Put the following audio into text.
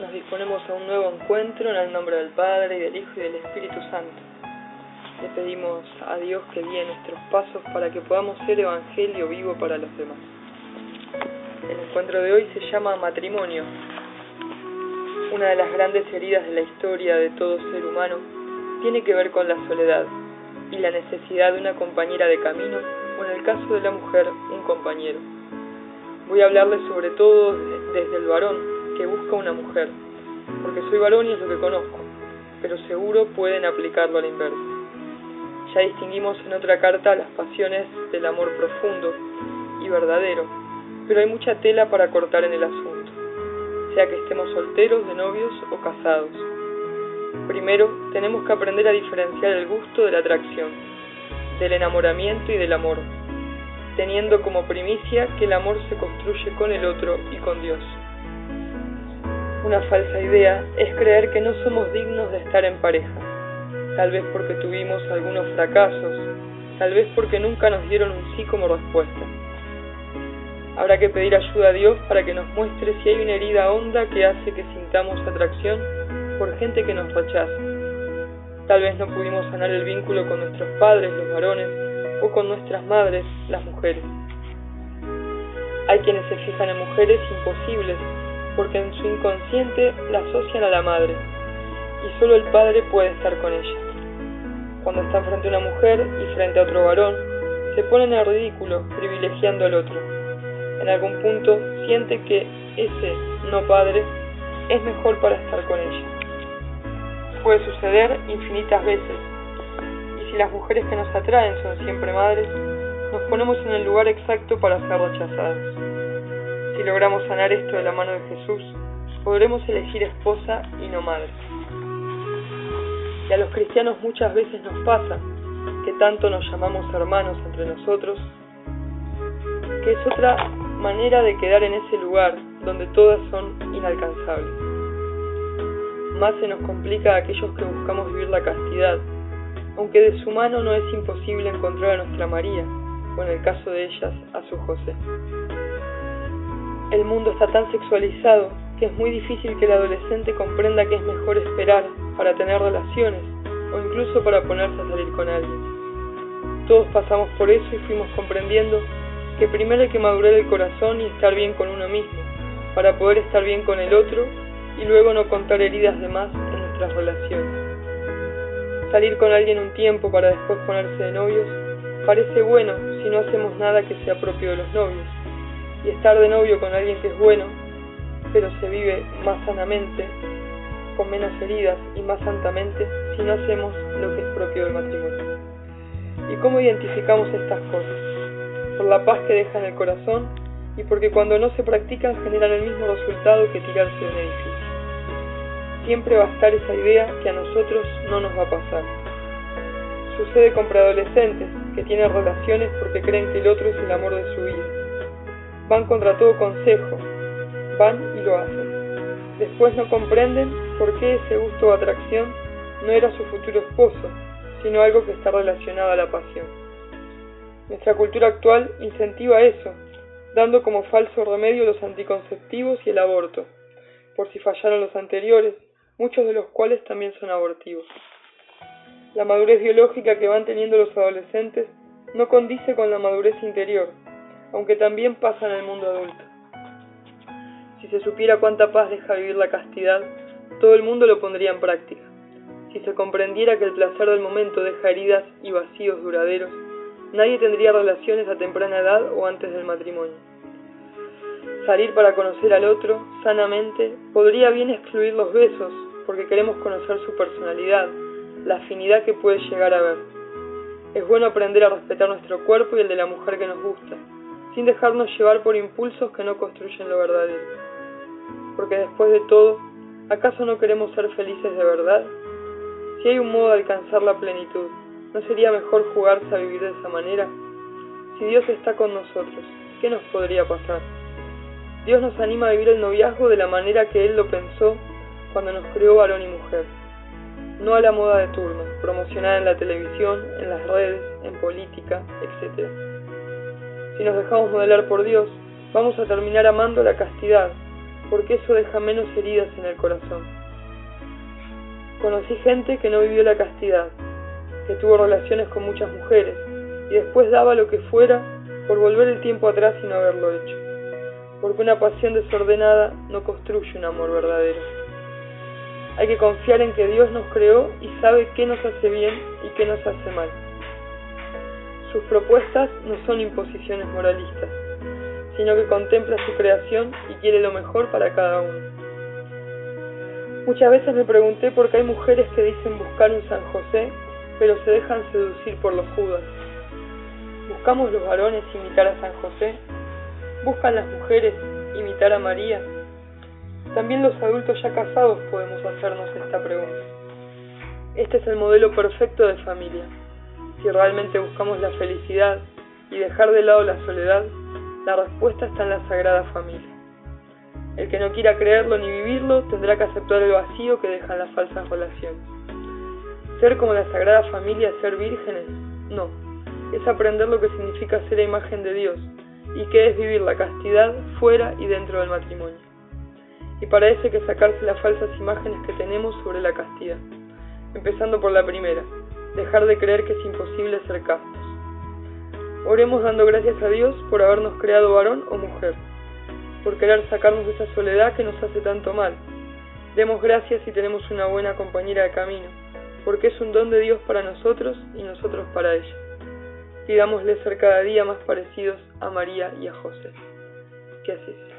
Nos disponemos a un nuevo encuentro en el nombre del Padre y del Hijo y del Espíritu Santo. Le pedimos a Dios que guíe nuestros pasos para que podamos ser evangelio vivo para los demás. El encuentro de hoy se llama matrimonio. Una de las grandes heridas de la historia de todo ser humano tiene que ver con la soledad y la necesidad de una compañera de camino o en el caso de la mujer un compañero. Voy a hablarles sobre todo desde el varón que busca una mujer, porque soy varón y es lo que conozco, pero seguro pueden aplicarlo a la inversa. Ya distinguimos en otra carta las pasiones del amor profundo y verdadero, pero hay mucha tela para cortar en el asunto, sea que estemos solteros, de novios o casados. Primero, tenemos que aprender a diferenciar el gusto de la atracción, del enamoramiento y del amor, teniendo como primicia que el amor se construye con el otro y con Dios. Una falsa idea es creer que no somos dignos de estar en pareja, tal vez porque tuvimos algunos fracasos, tal vez porque nunca nos dieron un sí como respuesta. Habrá que pedir ayuda a Dios para que nos muestre si hay una herida honda que hace que sintamos atracción por gente que nos rechaza. Tal vez no pudimos sanar el vínculo con nuestros padres, los varones, o con nuestras madres, las mujeres. Hay quienes se fijan en mujeres imposibles porque en su inconsciente la asocian a la madre y solo el padre puede estar con ella. Cuando están frente a una mujer y frente a otro varón, se ponen en ridículo privilegiando al otro. En algún punto siente que ese no padre es mejor para estar con ella. Puede suceder infinitas veces, y si las mujeres que nos atraen son siempre madres, nos ponemos en el lugar exacto para ser rechazados. Si logramos sanar esto de la mano de Jesús, podremos elegir esposa y no madre. Y a los cristianos muchas veces nos pasa que tanto nos llamamos hermanos entre nosotros, que es otra manera de quedar en ese lugar donde todas son inalcanzables. Más se nos complica a aquellos que buscamos vivir la castidad, aunque de su mano no es imposible encontrar a nuestra María, o en el caso de ellas, a su José. El mundo está tan sexualizado que es muy difícil que el adolescente comprenda que es mejor esperar para tener relaciones o incluso para ponerse a salir con alguien. Todos pasamos por eso y fuimos comprendiendo que primero hay que madurar el corazón y estar bien con uno mismo, para poder estar bien con el otro y luego no contar heridas de más en nuestras relaciones. Salir con alguien un tiempo para después ponerse de novios parece bueno si no hacemos nada que sea propio de los novios y estar de novio con alguien que es bueno, pero se vive más sanamente, con menos heridas y más santamente si no hacemos lo que es propio del matrimonio. ¿Y cómo identificamos estas cosas? Por la paz que deja en el corazón y porque cuando no se practican generan el mismo resultado que tirarse de un edificio. Siempre va a estar esa idea que a nosotros no nos va a pasar. Sucede con preadolescentes que tienen relaciones porque creen que el otro es el amor de su vida Van contra todo consejo, van y lo hacen. Después no comprenden por qué ese gusto o atracción no era su futuro esposo, sino algo que está relacionado a la pasión. Nuestra cultura actual incentiva eso, dando como falso remedio los anticonceptivos y el aborto, por si fallaron los anteriores, muchos de los cuales también son abortivos. La madurez biológica que van teniendo los adolescentes no condice con la madurez interior, aunque también pasa en el mundo adulto. Si se supiera cuánta paz deja vivir la castidad, todo el mundo lo pondría en práctica. Si se comprendiera que el placer del momento deja heridas y vacíos duraderos, nadie tendría relaciones a temprana edad o antes del matrimonio. Salir para conocer al otro sanamente podría bien excluir los besos, porque queremos conocer su personalidad, la afinidad que puede llegar a ver. Es bueno aprender a respetar nuestro cuerpo y el de la mujer que nos gusta, sin dejarnos llevar por impulsos que no construyen lo verdadero. Porque después de todo, ¿acaso no queremos ser felices de verdad? Si hay un modo de alcanzar la plenitud, ¿no sería mejor jugarse a vivir de esa manera? Si Dios está con nosotros, ¿qué nos podría pasar? Dios nos anima a vivir el noviazgo de la manera que Él lo pensó cuando nos creó varón y mujer. No a la moda de turno, promocionada en la televisión, en las redes, en política, etc. Si nos dejamos modelar por Dios, vamos a terminar amando la castidad, porque eso deja menos heridas en el corazón. Conocí gente que no vivió la castidad, que tuvo relaciones con muchas mujeres y después daba lo que fuera por volver el tiempo atrás y no haberlo hecho, porque una pasión desordenada no construye un amor verdadero. Hay que confiar en que Dios nos creó y sabe qué nos hace bien y qué nos hace mal. Sus propuestas no son imposiciones moralistas, sino que contempla su creación y quiere lo mejor para cada uno. Muchas veces me pregunté por qué hay mujeres que dicen buscar un San José, pero se dejan seducir por los Judas. ¿Buscamos los varones imitar a San José? ¿Buscan las mujeres imitar a María? También los adultos ya casados podemos hacernos esta pregunta. Este es el modelo perfecto de familia. Si realmente buscamos la felicidad y dejar de lado la soledad, la respuesta está en la Sagrada Familia. El que no quiera creerlo ni vivirlo tendrá que aceptar el vacío que dejan las falsas relaciones. ¿Ser como la Sagrada Familia, ser vírgenes? No, es aprender lo que significa ser la imagen de Dios y que es vivir la castidad fuera y dentro del matrimonio y para eso hay que sacarse las falsas imágenes que tenemos sobre la castidad, empezando por la primera, dejar de creer que es imposible ser castos. Oremos dando gracias a Dios por habernos creado varón o mujer, por querer sacarnos de esa soledad que nos hace tanto mal. Demos gracias si tenemos una buena compañera de camino, porque es un don de Dios para nosotros y nosotros para ella. Pidámosle ser cada día más parecidos a María y a José. Que así sea.